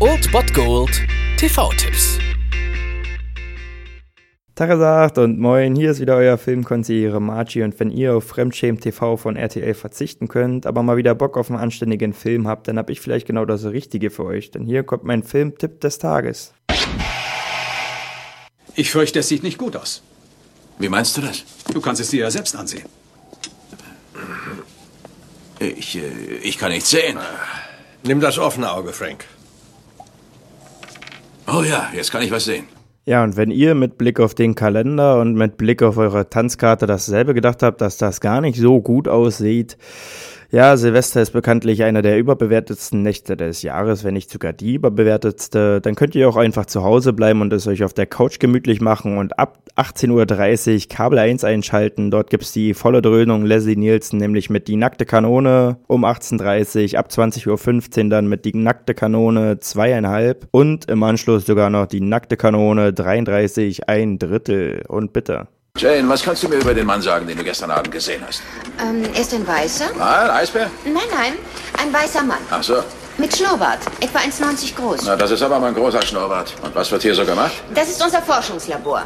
Old Bot Gold TV-Tipps. Tagesagt und moin, hier ist wieder euer Filmkonsigliere Margie und wenn ihr auf Fremdschämen TV von RTL verzichten könnt, aber mal wieder Bock auf einen anständigen Film habt, dann hab ich vielleicht genau das Richtige für euch, denn hier kommt mein Filmtipp des Tages. Ich fürchte, es sieht nicht gut aus. Wie meinst du das? Du kannst es dir ja selbst ansehen. Ich, äh, ich kann nichts sehen. Nimm das offene Auge, Frank. Oh ja, jetzt kann ich was sehen. Ja, und wenn ihr mit Blick auf den Kalender und mit Blick auf eure Tanzkarte dasselbe gedacht habt, dass das gar nicht so gut aussieht, ja, Silvester ist bekanntlich einer der überbewertetsten Nächte des Jahres, wenn nicht sogar die überbewertetste. Dann könnt ihr auch einfach zu Hause bleiben und es euch auf der Couch gemütlich machen und ab 18.30 Uhr Kabel 1 einschalten. Dort gibt's die volle Dröhnung Leslie Nielsen, nämlich mit Die nackte Kanone um 18.30 Uhr, ab 20.15 Uhr dann mit Die nackte Kanone zweieinhalb und im Anschluss sogar noch Die nackte Kanone 33 ein Drittel. Und bitte. Jane, was kannst du mir über den Mann sagen, den du gestern Abend gesehen hast? Ähm, er ist ein Weißer? Mal, Eisbär? Nein, nein, ein weißer Mann. Ach so. Mit Schnurrbart, etwa 1,90 groß. Na, das ist aber mal ein großer Schnurrbart. Und was wird hier so gemacht? Das ist unser Forschungslabor.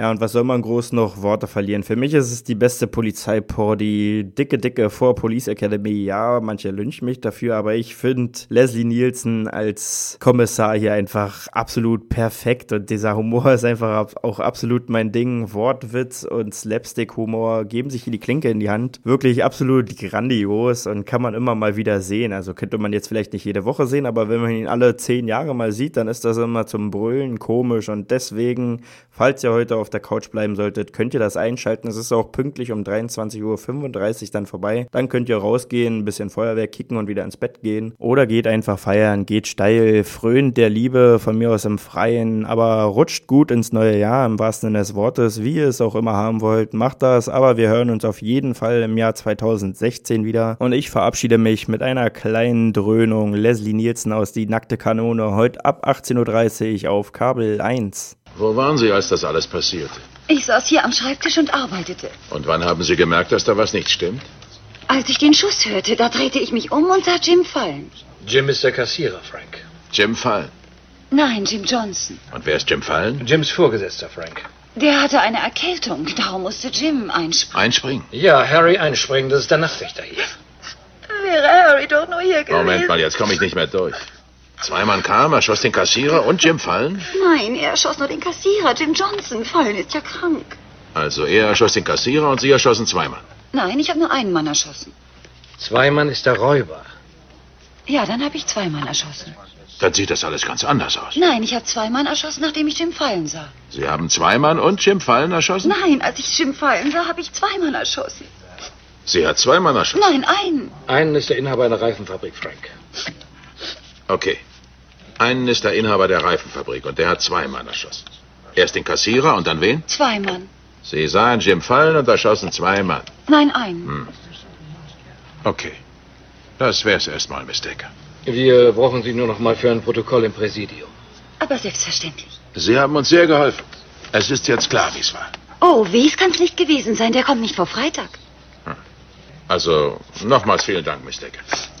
Ja, und was soll man groß noch Worte verlieren? Für mich ist es die beste Polizeipor, die dicke, dicke vor Police Academy. Ja, manche lynchen mich dafür, aber ich finde Leslie Nielsen als Kommissar hier einfach absolut perfekt und dieser Humor ist einfach auch absolut mein Ding. Wortwitz und Slapstick-Humor geben sich hier die Klinke in die Hand. Wirklich absolut grandios und kann man immer mal wieder sehen. Also könnte man jetzt vielleicht nicht jede Woche sehen, aber wenn man ihn alle zehn Jahre mal sieht, dann ist das immer zum Brüllen komisch und deswegen, falls ihr heute auf der Couch bleiben solltet, könnt ihr das einschalten. Es ist auch pünktlich um 23.35 Uhr dann vorbei. Dann könnt ihr rausgehen, ein bisschen Feuerwerk kicken und wieder ins Bett gehen. Oder geht einfach feiern, geht steil, frönt der Liebe von mir aus im Freien, aber rutscht gut ins neue Jahr im wahrsten Sinne des Wortes, wie ihr es auch immer haben wollt. Macht das, aber wir hören uns auf jeden Fall im Jahr 2016 wieder. Und ich verabschiede mich mit einer kleinen Dröhnung. Leslie Nielsen aus Die nackte Kanone heute ab 18.30 Uhr auf Kabel 1. Wo waren Sie, als das alles passierte? Ich saß hier am Schreibtisch und arbeitete. Und wann haben Sie gemerkt, dass da was nicht stimmt? Als ich den Schuss hörte, da drehte ich mich um und sah Jim fallen. Jim ist der Kassierer, Frank. Jim Fallen. Nein, Jim Johnson. Und wer ist Jim Fallen? Jims Vorgesetzter, Frank. Der hatte eine Erkältung, darum musste Jim einspringen. Einspringen. Ja, Harry einspringen, das ist der Nachtwächter hier. Wäre Harry doch nur hier gewesen. Moment mal, jetzt komme ich nicht mehr durch. Zwei Mann kam, erschoss den Kassierer und Jim Fallen? Nein, er erschoss nur den Kassierer. Jim Johnson. Fallen ist ja krank. Also er erschoss den Kassierer und Sie erschossen zwei Mann. Nein, ich habe nur einen Mann erschossen. Zwei Mann ist der Räuber. Ja, dann habe ich zwei Mann erschossen. Dann sieht das alles ganz anders aus. Nein, ich habe zwei Mann erschossen, nachdem ich Jim Fallen sah. Sie haben zwei Mann und Jim Fallen erschossen? Nein, als ich Jim Fallen sah, habe ich zwei Mann erschossen. Sie hat zwei Mann erschossen? Nein, einen. Einen ist der Inhaber einer Reifenfabrik, Frank. Okay. Einen ist der Inhaber der Reifenfabrik und der hat zwei Mann erschossen. Erst den Kassierer und dann wen? Zwei Mann. Sie sahen Jim fallen und erschossen zwei Mann. Nein, einen. Hm. Okay. Das wär's erstmal, Miss Decker. Wir brauchen Sie nur noch mal für ein Protokoll im Präsidium. Aber selbstverständlich. Sie haben uns sehr geholfen. Es ist jetzt klar, wie es war. Oh, wie es kann's nicht gewesen sein. Der kommt nicht vor Freitag. Also, nochmals vielen Dank, Miss Decker. Freitag?